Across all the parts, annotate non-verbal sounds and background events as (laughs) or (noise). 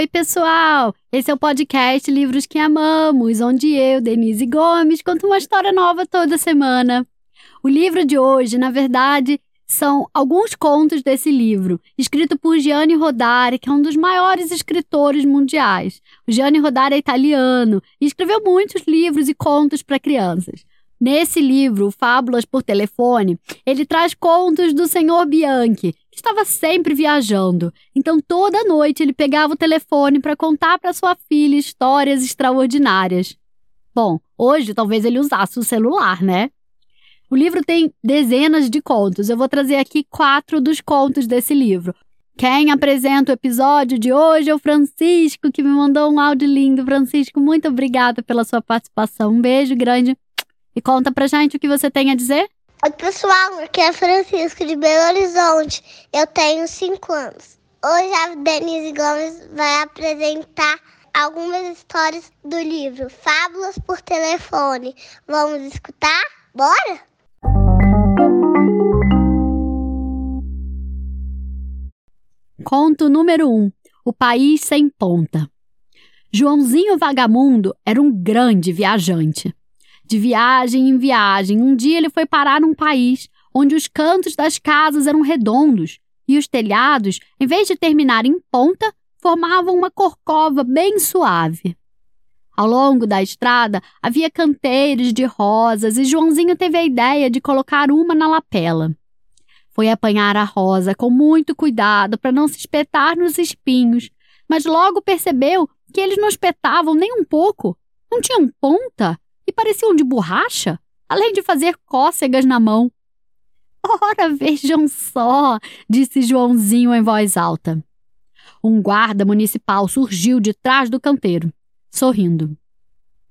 Oi, pessoal! Esse é o podcast Livros que Amamos, onde eu, Denise Gomes, conto uma história nova toda semana. O livro de hoje, na verdade, são alguns contos desse livro, escrito por Gianni Rodari, que é um dos maiores escritores mundiais. O Gianni Rodari é italiano e escreveu muitos livros e contos para crianças. Nesse livro, Fábulas por Telefone, ele traz contos do senhor Bianchi, estava sempre viajando. Então, toda noite ele pegava o telefone para contar para sua filha histórias extraordinárias. Bom, hoje talvez ele usasse o celular, né? O livro tem dezenas de contos. Eu vou trazer aqui quatro dos contos desse livro. Quem apresenta o episódio de hoje é o Francisco, que me mandou um áudio lindo. Francisco, muito obrigada pela sua participação. Um beijo grande e conta pra gente o que você tem a dizer. Oi, pessoal, aqui é Francisco de Belo Horizonte. Eu tenho 5 anos. Hoje a Denise Gomes vai apresentar algumas histórias do livro Fábulas por Telefone. Vamos escutar? Bora? Conto número 1: um, O País Sem Ponta. Joãozinho Vagamundo era um grande viajante. De viagem em viagem, um dia ele foi parar num país onde os cantos das casas eram redondos e os telhados, em vez de terminar em ponta, formavam uma corcova bem suave. Ao longo da estrada havia canteiros de rosas e Joãozinho teve a ideia de colocar uma na lapela. Foi apanhar a rosa com muito cuidado para não se espetar nos espinhos, mas logo percebeu que eles não espetavam nem um pouco. Não tinham ponta e pareciam de borracha, além de fazer cócegas na mão. Ora, vejam só, disse Joãozinho em voz alta. Um guarda municipal surgiu de trás do canteiro, sorrindo.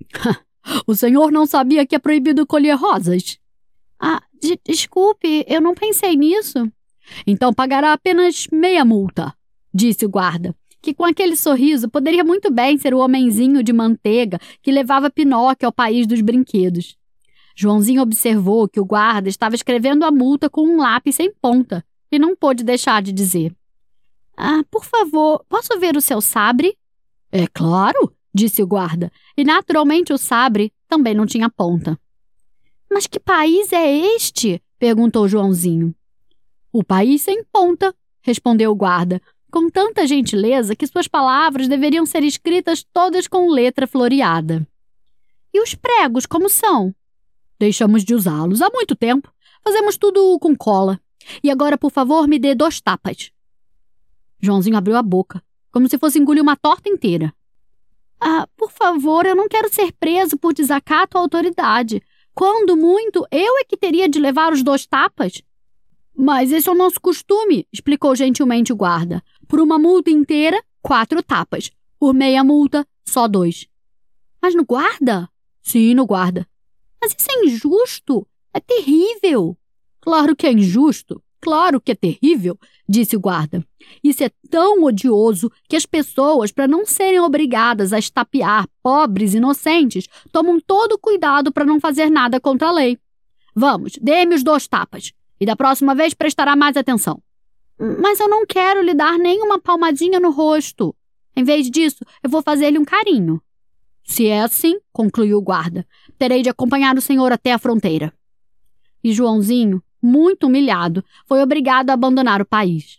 (laughs) o senhor não sabia que é proibido colher rosas? Ah, de desculpe, eu não pensei nisso. Então pagará apenas meia multa, disse o guarda, que com aquele sorriso poderia muito bem ser o homenzinho de manteiga que levava Pinóquio ao país dos brinquedos. Joãozinho observou que o guarda estava escrevendo a multa com um lápis sem ponta e não pôde deixar de dizer: Ah, por favor, posso ver o seu sabre? É claro, disse o guarda, e naturalmente o sabre também não tinha ponta. Mas que país é este? perguntou Joãozinho. O país sem ponta, respondeu o guarda, com tanta gentileza que suas palavras deveriam ser escritas todas com letra floreada. E os pregos, como são? Deixamos de usá-los há muito tempo. Fazemos tudo com cola. E agora, por favor, me dê dois tapas. Joãozinho abriu a boca, como se fosse engolir uma torta inteira. Ah, por favor, eu não quero ser preso por desacato à autoridade. Quando muito, eu é que teria de levar os dois tapas. Mas esse é o nosso costume, explicou gentilmente o guarda. Por uma multa inteira, quatro tapas. Por meia multa, só dois. Mas no guarda? Sim, no guarda. Mas isso é injusto. É terrível. Claro que é injusto. Claro que é terrível, disse o guarda. Isso é tão odioso que as pessoas, para não serem obrigadas a estapear pobres inocentes, tomam todo cuidado para não fazer nada contra a lei. Vamos, dê-me os dois tapas. E da próxima vez prestará mais atenção. Mas eu não quero lhe dar nem uma palmadinha no rosto. Em vez disso, eu vou fazer-lhe um carinho. Se é assim, concluiu o guarda, terei de acompanhar o senhor até a fronteira. E Joãozinho, muito humilhado, foi obrigado a abandonar o país.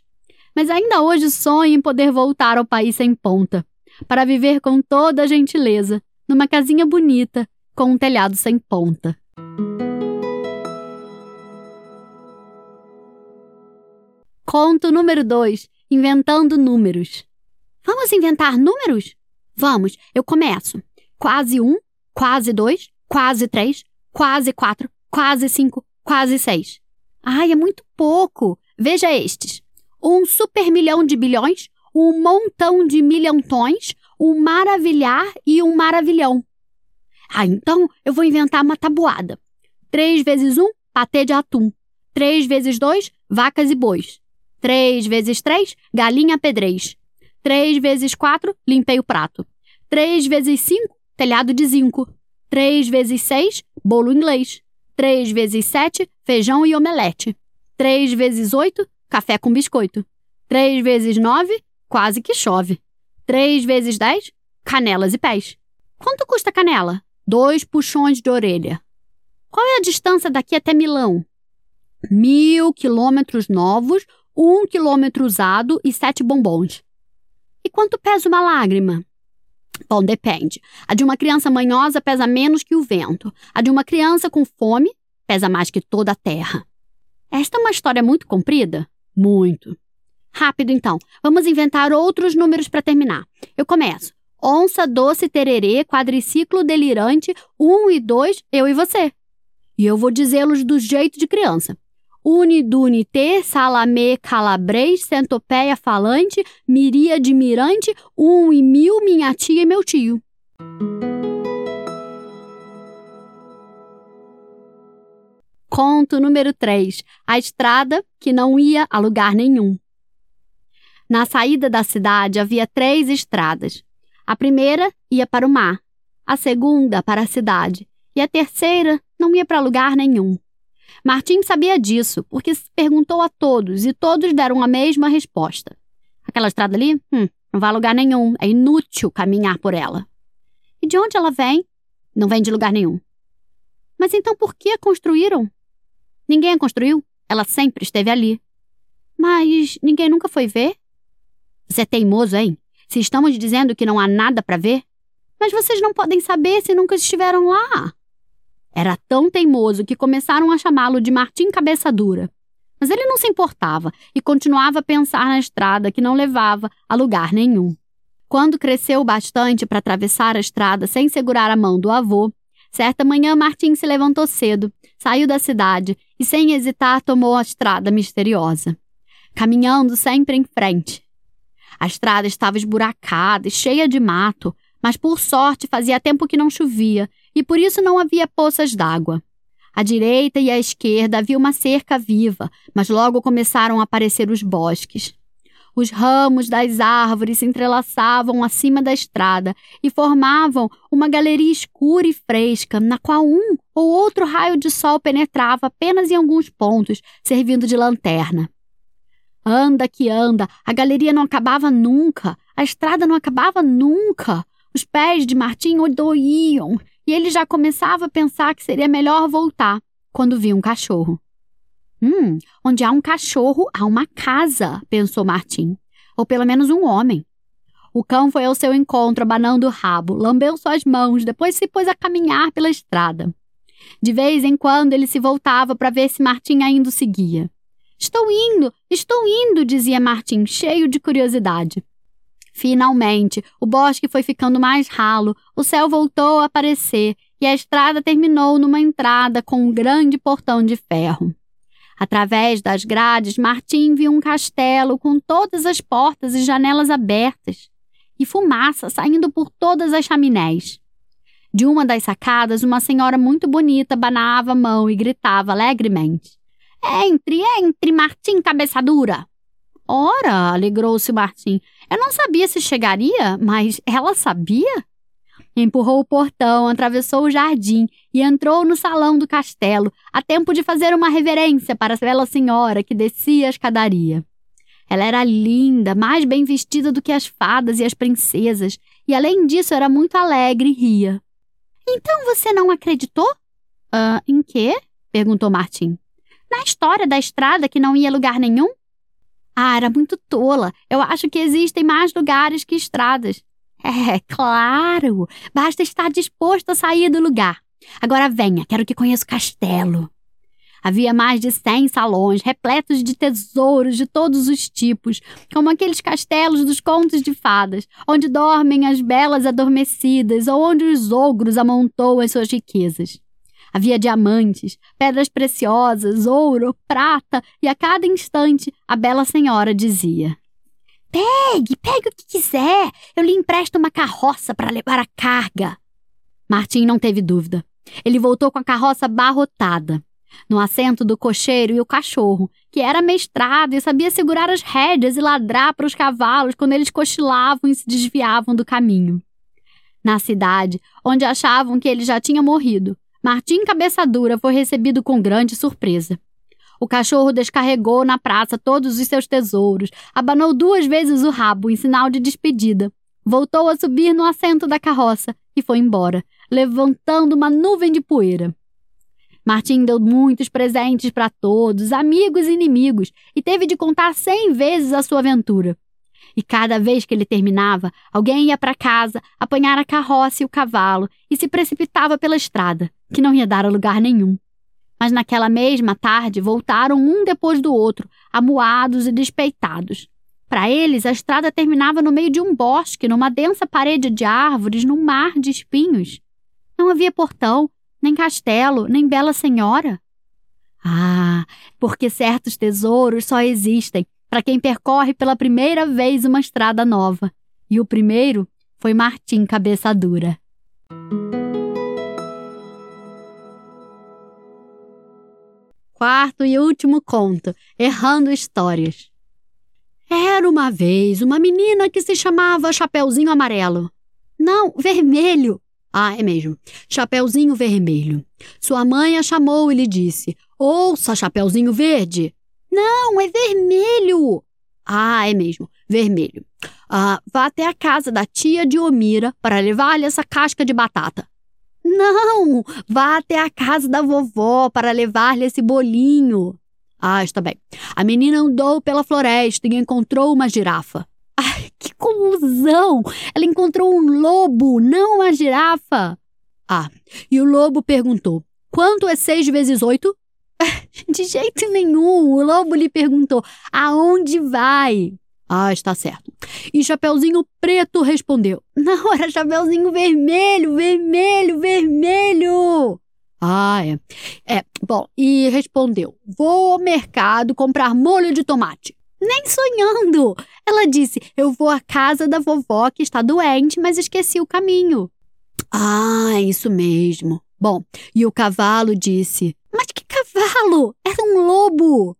Mas ainda hoje sonha em poder voltar ao país sem ponta, para viver com toda a gentileza, numa casinha bonita, com um telhado sem ponta. Conto número 2: Inventando números. Vamos inventar números? Vamos, eu começo. Quase um, quase dois, quase três, quase quatro, quase cinco, quase seis. Ai, é muito pouco. Veja estes: um super milhão de bilhões, um montão de milhões, um maravilhar e um maravilhão. Ah, então eu vou inventar uma tabuada. Três vezes um, patê de atum. Três vezes dois, vacas e bois. Três vezes três, galinha pedrez. Três vezes quatro, limpei o prato. Três vezes cinco, telhado de zinco. Três vezes seis, bolo inglês. Três vezes sete, feijão e omelete. Três vezes oito, café com biscoito. Três vezes nove, quase que chove. 3 vezes 10? Canelas e pés. Quanto custa canela? Dois puxões de orelha. Qual é a distância daqui até Milão? Mil quilômetros novos, um quilômetro usado e sete bombons. E quanto pesa uma lágrima? Bom, depende. A de uma criança manhosa pesa menos que o vento. A de uma criança com fome pesa mais que toda a terra. Esta é uma história muito comprida? Muito. Rápido, então. Vamos inventar outros números para terminar. Eu começo. Onça, doce, tererê, quadriciclo, delirante, um e dois, eu e você. E eu vou dizê-los do jeito de criança. Unidunité, salamê, calabres, centopeia falante, miríade mirante, um e mil, minha tia e meu tio. Conto número 3. A estrada que não ia a lugar nenhum. Na saída da cidade havia três estradas. A primeira ia para o mar, a segunda para a cidade e a terceira não ia para lugar nenhum. Martim sabia disso, porque perguntou a todos e todos deram a mesma resposta. Aquela estrada ali? Hum, não vai a lugar nenhum. É inútil caminhar por ela. E de onde ela vem? Não vem de lugar nenhum. Mas então por que a construíram? Ninguém a construiu. Ela sempre esteve ali. Mas ninguém nunca foi ver? Você é teimoso, hein? Se estamos dizendo que não há nada para ver? Mas vocês não podem saber se nunca estiveram lá. Era tão teimoso que começaram a chamá-lo de Martim Cabeça Dura. Mas ele não se importava e continuava a pensar na estrada que não levava a lugar nenhum. Quando cresceu bastante para atravessar a estrada sem segurar a mão do avô, certa manhã Martim se levantou cedo, saiu da cidade e, sem hesitar, tomou a estrada misteriosa. Caminhando sempre em frente. A estrada estava esburacada e cheia de mato, mas por sorte fazia tempo que não chovia e por isso não havia poças d'água. À direita e à esquerda havia uma cerca viva, mas logo começaram a aparecer os bosques. Os ramos das árvores se entrelaçavam acima da estrada e formavam uma galeria escura e fresca, na qual um ou outro raio de sol penetrava apenas em alguns pontos, servindo de lanterna. Anda que anda, a galeria não acabava nunca, a estrada não acabava nunca. Os pés de Martim doíam e ele já começava a pensar que seria melhor voltar quando viu um cachorro. Hum, onde há um cachorro, há uma casa, pensou Martim. Ou pelo menos um homem. O cão foi ao seu encontro, abanando o rabo, lambeu suas mãos, depois se pôs a caminhar pela estrada. De vez em quando ele se voltava para ver se Martim ainda o seguia. Estou indo, estou indo, dizia Martim, cheio de curiosidade. Finalmente, o bosque foi ficando mais ralo, o céu voltou a aparecer e a estrada terminou numa entrada com um grande portão de ferro. Através das grades, Martim viu um castelo com todas as portas e janelas abertas e fumaça saindo por todas as chaminés. De uma das sacadas, uma senhora muito bonita banava a mão e gritava alegremente: Entre, entre, Martim Cabeça Dura! Ora, alegrou-se Martim. Eu não sabia se chegaria, mas ela sabia? Empurrou o portão, atravessou o jardim e entrou no salão do castelo, a tempo de fazer uma reverência para a bela senhora que descia a escadaria. Ela era linda, mais bem vestida do que as fadas e as princesas, e além disso era muito alegre e ria. Então você não acreditou? Ah, em quê? perguntou Martim. Na história da estrada que não ia a lugar nenhum? Ah, era muito tola. Eu acho que existem mais lugares que estradas. (laughs) É, claro. Basta estar disposto a sair do lugar. Agora venha, quero que conheça o castelo. Havia mais de cem salões, repletos de tesouros de todos os tipos, como aqueles castelos dos contos de fadas, onde dormem as belas adormecidas ou onde os ogros amontoam as suas riquezas. Havia diamantes, pedras preciosas, ouro, prata, e a cada instante a bela senhora dizia: Pegue, pegue o que quiser. Eu lhe empresto uma carroça para levar a carga. Martim não teve dúvida. Ele voltou com a carroça barrotada. No assento do cocheiro e o cachorro, que era mestrado e sabia segurar as rédeas e ladrar para os cavalos quando eles cochilavam e se desviavam do caminho. Na cidade, onde achavam que ele já tinha morrido, Martim Cabeça Dura foi recebido com grande surpresa. O cachorro descarregou na praça todos os seus tesouros, abanou duas vezes o rabo em sinal de despedida, voltou a subir no assento da carroça e foi embora, levantando uma nuvem de poeira. Martim deu muitos presentes para todos, amigos e inimigos, e teve de contar cem vezes a sua aventura. E cada vez que ele terminava, alguém ia para casa apanhar a carroça e o cavalo e se precipitava pela estrada, que não ia dar a lugar nenhum. Mas naquela mesma tarde voltaram um depois do outro, amuados e despeitados. Para eles, a estrada terminava no meio de um bosque, numa densa parede de árvores, num mar de espinhos. Não havia portão, nem castelo, nem bela senhora. Ah, porque certos tesouros só existem para quem percorre pela primeira vez uma estrada nova. E o primeiro foi Martim Cabeça Dura. Quarto e último conto: Errando Histórias. Era uma vez uma menina que se chamava Chapeuzinho Amarelo. Não, vermelho. Ah, é mesmo. Chapeuzinho Vermelho. Sua mãe a chamou e lhe disse: Ouça, Chapeuzinho Verde. Não, é vermelho. Ah, é mesmo, vermelho. Ah, vá até a casa da tia de Omira para levar-lhe essa casca de batata. Não, vá até a casa da vovó para levar-lhe esse bolinho. Ah, está bem. A menina andou pela floresta e encontrou uma girafa. Ai, que confusão! Ela encontrou um lobo, não uma girafa. Ah, e o lobo perguntou: Quanto é seis vezes oito? (laughs) De jeito nenhum. O lobo lhe perguntou: Aonde vai? Ah, está certo. E Chapeuzinho Preto respondeu: (laughs) Não, era Chapeuzinho Vermelho, vermelho, vermelho. Ah, é. É, bom, e respondeu: Vou ao mercado comprar molho de tomate. Nem sonhando! Ela disse: Eu vou à casa da vovó que está doente, mas esqueci o caminho. Ah, isso mesmo. Bom, e o cavalo disse: cavalo! Era um lobo!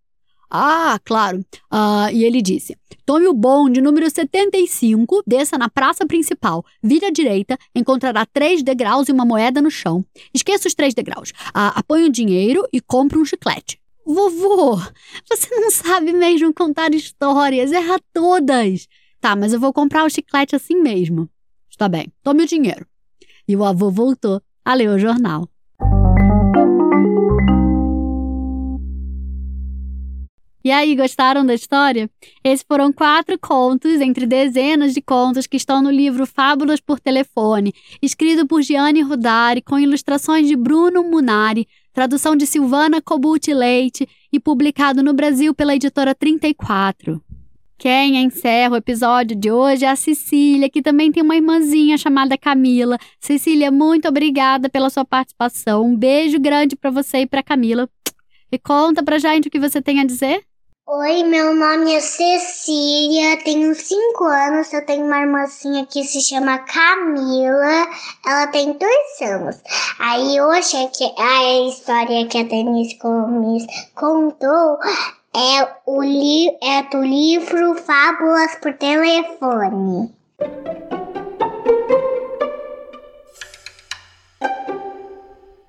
Ah, claro. Ah, e ele disse: Tome o bonde número 75, desça na praça principal, vire à direita, encontrará três degraus e uma moeda no chão. Esqueça os três degraus. Ah, apanhe o dinheiro e compre um chiclete. Vovô, você não sabe mesmo contar histórias, erra todas. Tá, mas eu vou comprar o chiclete assim mesmo. Está bem, tome o dinheiro. E o avô voltou a ler o jornal. E aí, gostaram da história? Esses foram quatro contos entre dezenas de contos que estão no livro Fábulas por Telefone, escrito por Gianni Rudari, com ilustrações de Bruno Munari, tradução de Silvana Cobult Leite e publicado no Brasil pela editora 34. Quem encerra o episódio de hoje é a Cecília, que também tem uma irmãzinha chamada Camila. Cecília, muito obrigada pela sua participação. Um beijo grande para você e para Camila. E conta pra gente o que você tem a dizer. Oi, meu nome é Cecília, tenho 5 anos, eu tenho uma irmãzinha que se chama Camila, ela tem 2 anos. Aí hoje a história que a Denise Gomes contou é, o li é do livro Fábulas por Telefone.